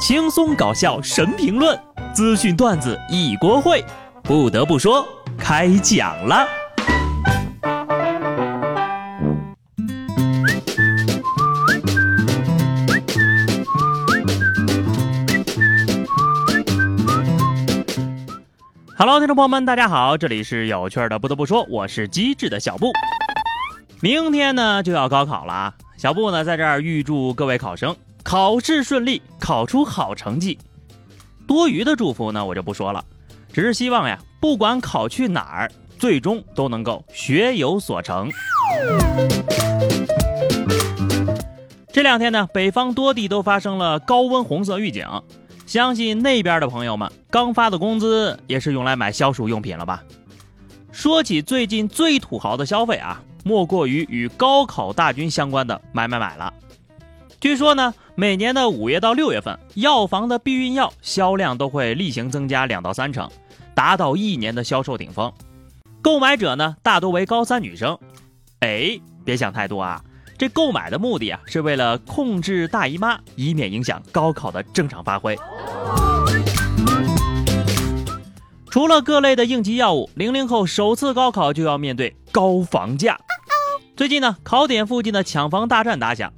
轻松搞笑神评论，资讯段子一锅烩。不得不说，开讲了。Hello，听众朋友们，大家好，这里是有趣的。不得不说，我是机智的小布。明天呢就要高考了啊，小布呢在这儿预祝各位考生考试顺利，考出好成绩。多余的祝福呢我就不说了，只是希望呀，不管考去哪儿，最终都能够学有所成。这两天呢，北方多地都发生了高温红色预警。相信那边的朋友们刚发的工资也是用来买消暑用品了吧？说起最近最土豪的消费啊，莫过于与高考大军相关的买买买了。据说呢，每年的五月到六月份，药房的避孕药销量都会例行增加两到三成，达到一年的销售顶峰。购买者呢，大多为高三女生。哎，别想太多啊。这购买的目的啊，是为了控制大姨妈，以免影响高考的正常发挥。除了各类的应急药物，零零后首次高考就要面对高房价。最近呢，考点附近的抢房大战打响，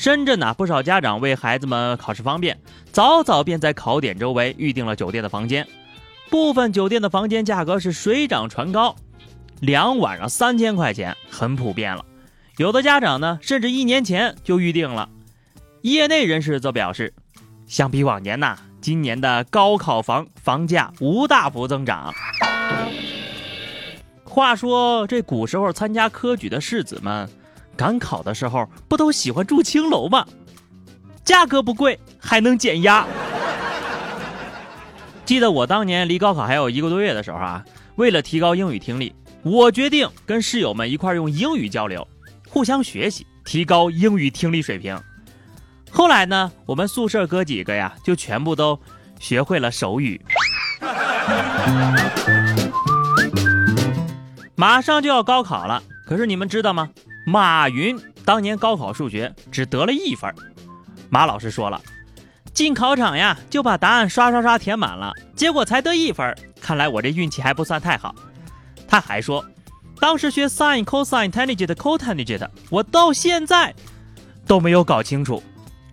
深圳呢，不少家长为孩子们考试方便，早早便在考点周围预定了酒店的房间。部分酒店的房间价格是水涨船高，两晚上三千块钱很普遍了。有的家长呢，甚至一年前就预定了。业内人士则表示，相比往年呐，今年的高考房房价无大幅增长。话说，这古时候参加科举的士子们，赶考的时候不都喜欢住青楼吗？价格不贵，还能减压。记得我当年离高考还有一个多月的时候啊，为了提高英语听力，我决定跟室友们一块用英语交流。互相学习，提高英语听力水平。后来呢，我们宿舍哥几个呀，就全部都学会了手语。马上就要高考了，可是你们知道吗？马云当年高考数学只得了一分。马老师说了，进考场呀，就把答案刷刷刷填满了，结果才得一分。看来我这运气还不算太好。他还说。当时学 sin、cosine、tangent、cotangent，我到现在都没有搞清楚，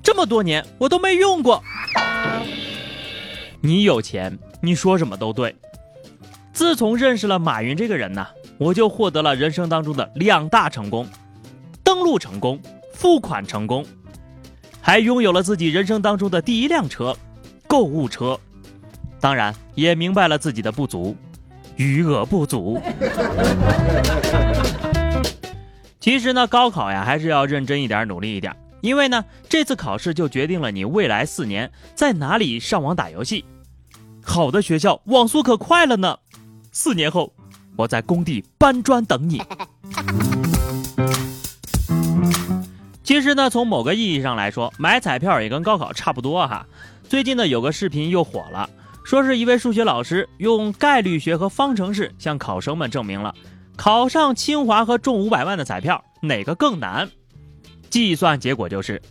这么多年我都没用过。你有钱，你说什么都对。自从认识了马云这个人呢，我就获得了人生当中的两大成功：登录成功，付款成功，还拥有了自己人生当中的第一辆车——购物车。当然，也明白了自己的不足。余额不足。其实呢，高考呀，还是要认真一点，努力一点。因为呢，这次考试就决定了你未来四年在哪里上网打游戏。好的学校网速可快了呢。四年后，我在工地搬砖等你。其实呢，从某个意义上来说，买彩票也跟高考差不多哈。最近呢，有个视频又火了。说是一位数学老师用概率学和方程式向考生们证明了考上清华和中五百万的彩票哪个更难。计算结果就是，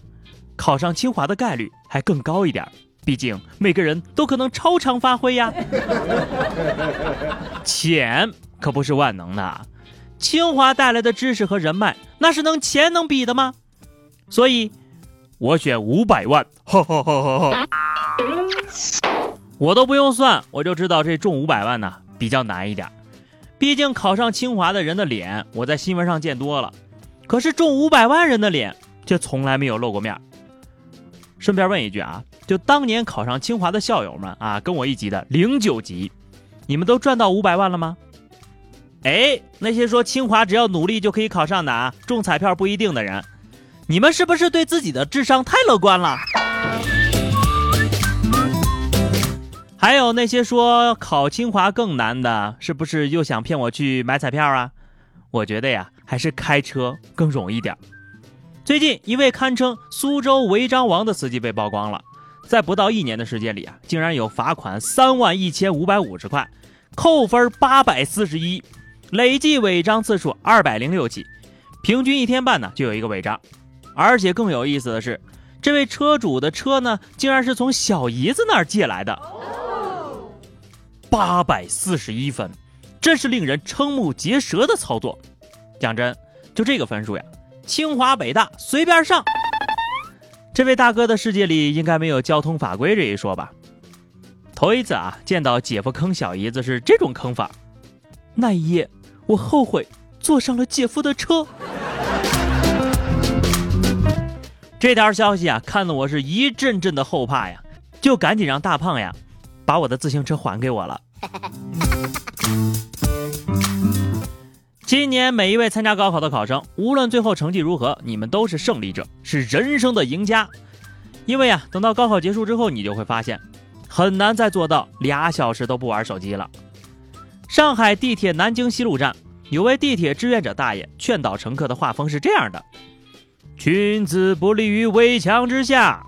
考上清华的概率还更高一点，毕竟每个人都可能超常发挥呀。钱可不是万能的，清华带来的知识和人脉那是能钱能比的吗？所以，我选五百万。哈哈哈哈哈。我都不用算，我就知道这中五百万呢比较难一点。毕竟考上清华的人的脸，我在新闻上见多了，可是中五百万人的脸却从来没有露过面。顺便问一句啊，就当年考上清华的校友们啊，跟我一级的零九级，你们都赚到五百万了吗？哎，那些说清华只要努力就可以考上的啊，中彩票不一定的人，你们是不是对自己的智商太乐观了？还有那些说考清华更难的，是不是又想骗我去买彩票啊？我觉得呀，还是开车更容易点。最近一位堪称苏州违章王的司机被曝光了，在不到一年的时间里啊，竟然有罚款三万一千五百五十块，扣分八百四十一，累计违章次数二百零六起，平均一天半呢就有一个违章。而且更有意思的是。这位车主的车呢，竟然是从小姨子那儿借来的，八百四十一分，真是令人瞠目结舌的操作。讲真，就这个分数呀，清华北大随便上。这位大哥的世界里应该没有交通法规这一说吧？头一次啊，见到姐夫坑小姨子是这种坑法，那一夜我后悔坐上了姐夫的车。这条消息啊，看得我是一阵阵的后怕呀，就赶紧让大胖呀，把我的自行车还给我了。今年每一位参加高考的考生，无论最后成绩如何，你们都是胜利者，是人生的赢家。因为啊，等到高考结束之后，你就会发现，很难再做到俩小时都不玩手机了。上海地铁南京西路站有位地铁志愿者大爷劝导乘客的画风是这样的。君子不立于危墙之下。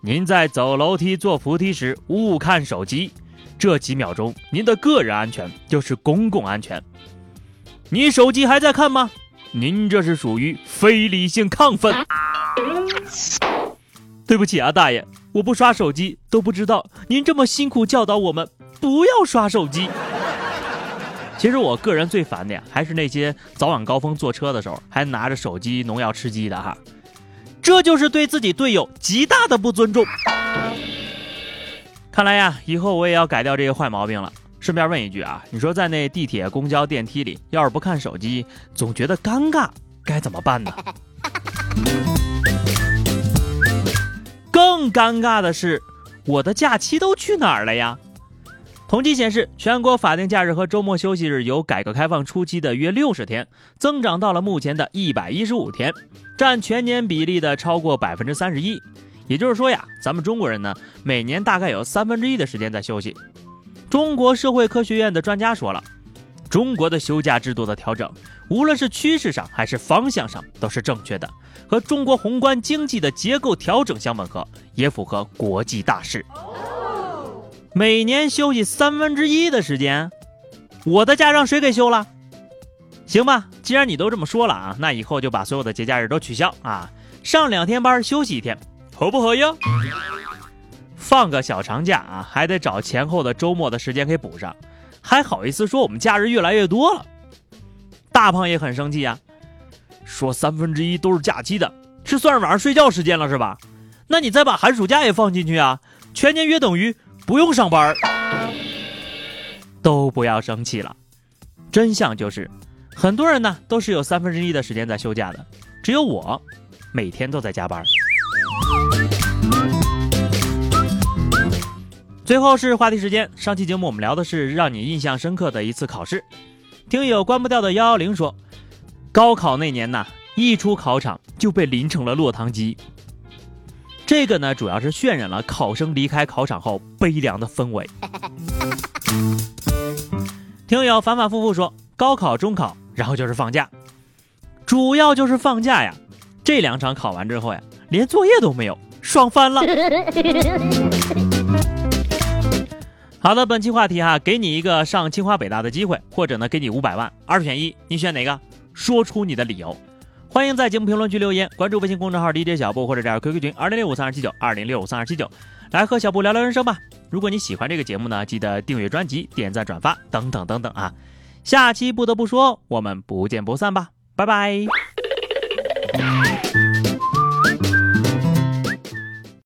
您在走楼梯、坐扶梯时勿看手机，这几秒钟您的个人安全就是公共安全。你手机还在看吗？您这是属于非理性亢奋。对不起啊，大爷，我不刷手机都不知道您这么辛苦教导我们不要刷手机。其实我个人最烦的呀，还是那些早晚高峰坐车的时候还拿着手机农药吃鸡的哈，这就是对自己队友极大的不尊重。看来呀，以后我也要改掉这个坏毛病了。顺便问一句啊，你说在那地铁、公交、电梯里，要是不看手机，总觉得尴尬，该怎么办呢？更尴尬的是，我的假期都去哪儿了呀？统计显示，全国法定假日和周末休息日由改革开放初期的约六十天，增长到了目前的一百一十五天，占全年比例的超过百分之三十一。也就是说呀，咱们中国人呢，每年大概有三分之一的时间在休息。中国社会科学院的专家说了，中国的休假制度的调整，无论是趋势上还是方向上，都是正确的，和中国宏观经济的结构调整相吻合，也符合国际大势。每年休息三分之一的时间，我的假让谁给休了？行吧，既然你都这么说了啊，那以后就把所有的节假日都取消啊，上两天班休息一天，合不合呀？放个小长假啊，还得找前后的周末的时间给补上，还好意思说我们假日越来越多了？大胖也很生气啊，说三分之一都是假期的，是算晚上睡觉时间了是吧？那你再把寒暑假也放进去啊，全年约等于。不用上班都不要生气了。真相就是，很多人呢都是有三分之一的时间在休假的，只有我每天都在加班。最后是话题时间，上期节目我们聊的是让你印象深刻的一次考试。听友关不掉的幺幺零说，高考那年呐，一出考场就被淋成了落汤鸡。这个呢，主要是渲染了考生离开考场后悲凉的氛围。听友反反复复说，高考、中考，然后就是放假，主要就是放假呀。这两场考完之后呀，连作业都没有，爽翻了。好的，本期话题哈，给你一个上清华北大的机会，或者呢，给你五百万，二选一，你选哪个？说出你的理由。欢迎在节目评论区留言，关注微信公众号 DJ 小布或者加入 QQ 群二零六五三二七九二零六五三二七九，来和小布聊聊人生吧。如果你喜欢这个节目呢，记得订阅专辑、点赞转发等等等等啊。下期不得不说，我们不见不散吧，拜拜。